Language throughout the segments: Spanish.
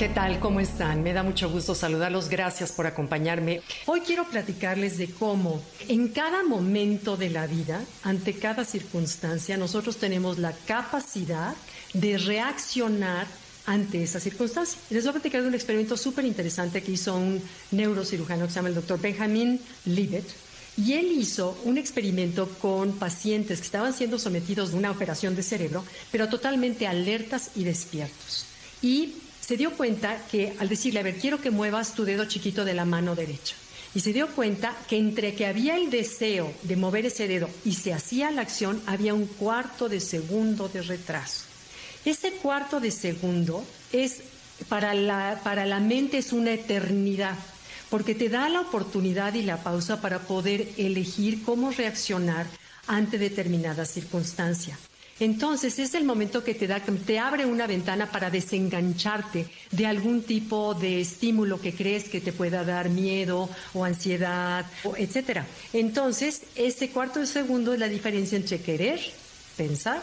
¿Qué tal? ¿Cómo están? Me da mucho gusto saludarlos. Gracias por acompañarme. Hoy quiero platicarles de cómo en cada momento de la vida, ante cada circunstancia, nosotros tenemos la capacidad de reaccionar ante esa circunstancia. Les voy a platicar de un experimento súper interesante que hizo un neurocirujano que se llama el doctor Benjamin Libet. Y él hizo un experimento con pacientes que estaban siendo sometidos a una operación de cerebro, pero totalmente alertas y despiertos. Y se dio cuenta que al decirle, a ver, quiero que muevas tu dedo chiquito de la mano derecha. Y se dio cuenta que entre que había el deseo de mover ese dedo y se hacía la acción, había un cuarto de segundo de retraso. Ese cuarto de segundo es para la, para la mente es una eternidad, porque te da la oportunidad y la pausa para poder elegir cómo reaccionar ante determinada circunstancia. Entonces es el momento que te da, te abre una ventana para desengancharte de algún tipo de estímulo que crees que te pueda dar miedo o ansiedad, etcétera. Entonces, ese cuarto segundo es la diferencia entre querer, pensar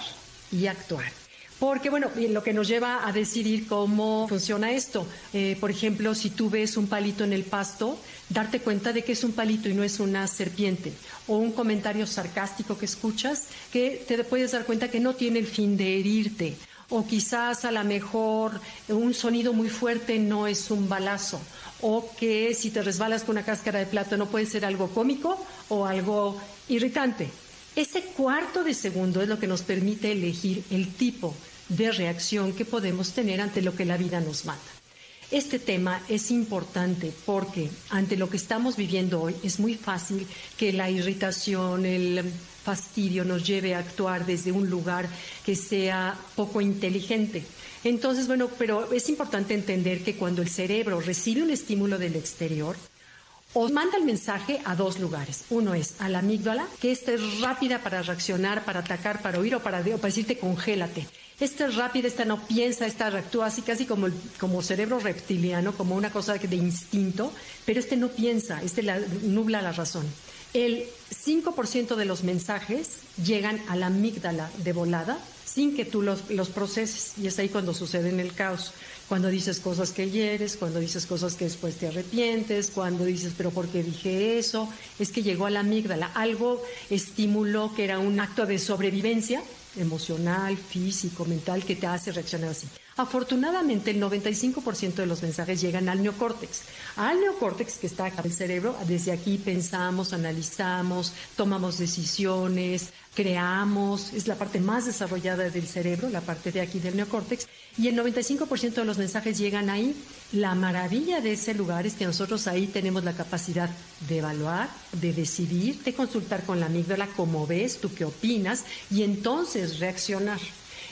y actuar. Porque, bueno, lo que nos lleva a decidir cómo funciona esto. Eh, por ejemplo, si tú ves un palito en el pasto, darte cuenta de que es un palito y no es una serpiente. O un comentario sarcástico que escuchas, que te puedes dar cuenta que no tiene el fin de herirte. O quizás a lo mejor un sonido muy fuerte no es un balazo. O que si te resbalas con una cáscara de plato no puede ser algo cómico o algo irritante. Ese cuarto de segundo es lo que nos permite elegir el tipo de reacción que podemos tener ante lo que la vida nos manda. Este tema es importante porque ante lo que estamos viviendo hoy es muy fácil que la irritación, el fastidio nos lleve a actuar desde un lugar que sea poco inteligente. Entonces, bueno, pero es importante entender que cuando el cerebro recibe un estímulo del exterior, o manda el mensaje a dos lugares. Uno es a la amígdala, que esta es rápida para reaccionar, para atacar, para huir o para, para decirte congélate. Esta es rápida, esta no piensa, esta reactúa así casi como, como cerebro reptiliano, como una cosa de instinto, pero este no piensa, este la, nubla la razón. El 5% de los mensajes llegan a la amígdala de volada sin que tú los, los proceses. Y es ahí cuando sucede en el caos. Cuando dices cosas que hieres, cuando dices cosas que después te arrepientes, cuando dices, pero ¿por qué dije eso? Es que llegó a la amígdala. Algo estimuló que era un acto de sobrevivencia emocional, físico, mental, que te hace reaccionar así. Afortunadamente, el 95% de los mensajes llegan al neocórtex. Al neocórtex, que está acá en el cerebro, desde aquí pensamos, analizamos, tomamos decisiones, creamos, es la parte más desarrollada del cerebro, la parte de aquí del neocórtex, y el 95% de los mensajes llegan ahí. La maravilla de ese lugar es que nosotros ahí tenemos la capacidad de evaluar, de decidir, de consultar con la amígdala cómo ves, tú qué opinas, y entonces reaccionar.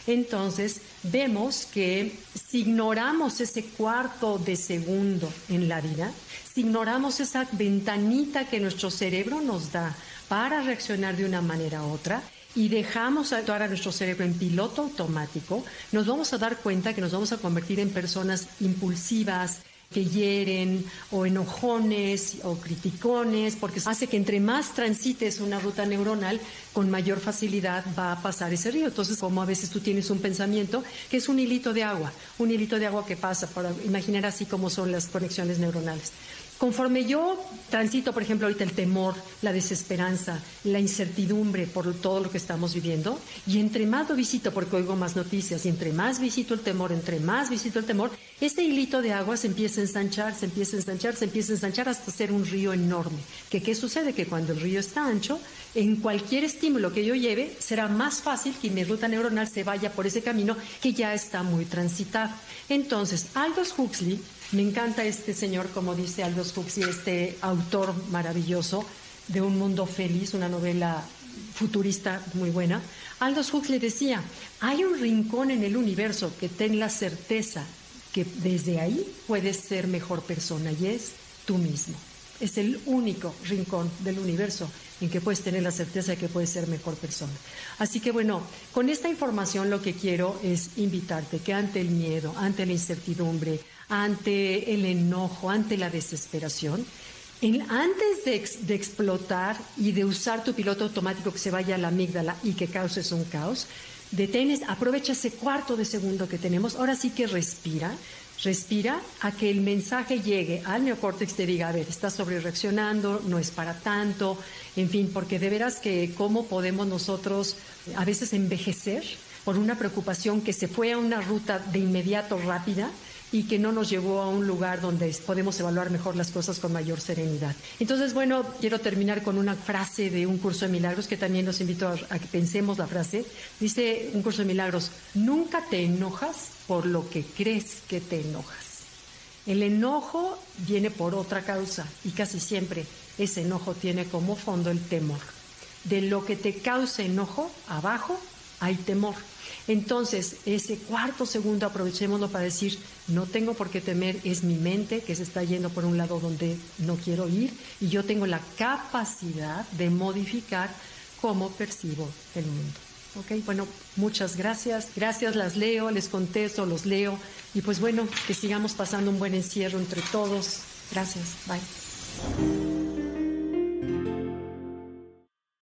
Entonces, vemos que si ignoramos ese cuarto de segundo en la vida, si ignoramos esa ventanita que nuestro cerebro nos da para reaccionar de una manera u otra, y dejamos actuar a nuestro cerebro en piloto automático, nos vamos a dar cuenta que nos vamos a convertir en personas impulsivas, que hieren o enojones o criticones, porque hace que entre más transites una ruta neuronal, con mayor facilidad va a pasar ese río. Entonces, como a veces tú tienes un pensamiento que es un hilito de agua, un hilito de agua que pasa, para imaginar así como son las conexiones neuronales. Conforme yo transito, por ejemplo, ahorita el temor, la desesperanza, la incertidumbre por todo lo que estamos viviendo, y entre más lo visito porque oigo más noticias, y entre más visito el temor, entre más visito el temor, ese hilito de agua se empieza a ensanchar, se empieza a ensanchar, se empieza a ensanchar hasta ser un río enorme. ¿Que ¿Qué sucede? Que cuando el río está ancho, en cualquier estímulo que yo lleve, será más fácil que mi ruta neuronal se vaya por ese camino que ya está muy transitado. Entonces, Aldous Huxley me encanta este señor, como dice Aldous Huxley, este autor maravilloso de Un Mundo Feliz, una novela futurista muy buena. Aldous Huxley decía, hay un rincón en el universo que ten la certeza que desde ahí puedes ser mejor persona y es tú mismo. Es el único rincón del universo en que puedes tener la certeza de que puedes ser mejor persona. Así que bueno, con esta información lo que quiero es invitarte que ante el miedo, ante la incertidumbre, ante el enojo, ante la desesperación, antes de, explotar y de usar tu piloto automático que se vaya a la amígdala y que causes un caos, detenes, aprovecha ese cuarto de segundo que tenemos, ahora sí que respira, respira a que el mensaje llegue al neocórtex, te diga, a ver, estás sobre reaccionando, no es para tanto, en fin, porque de veras que cómo podemos nosotros a veces envejecer por una preocupación que se fue a una ruta de inmediato rápida y que no nos llevó a un lugar donde podemos evaluar mejor las cosas con mayor serenidad. Entonces, bueno, quiero terminar con una frase de un curso de milagros que también los invito a, que pensemos la frase. Dice un curso de milagros, nunca te enojas por lo que crees que te enojas. El enojo viene por otra causa y casi siempre ese enojo tiene como fondo el temor. De lo que te causa enojo, abajo hay temor. Entonces, ese cuarto segundo aprovechémoslo para decir, no tengo por qué temer, es mi mente que se está yendo por un lado donde no quiero ir y yo tengo la capacidad de modificar cómo percibo el mundo. Ok, bueno, muchas gracias. Gracias, las leo, les contesto, los leo. Y pues bueno, que sigamos pasando un buen encierro entre todos. Gracias. Bye.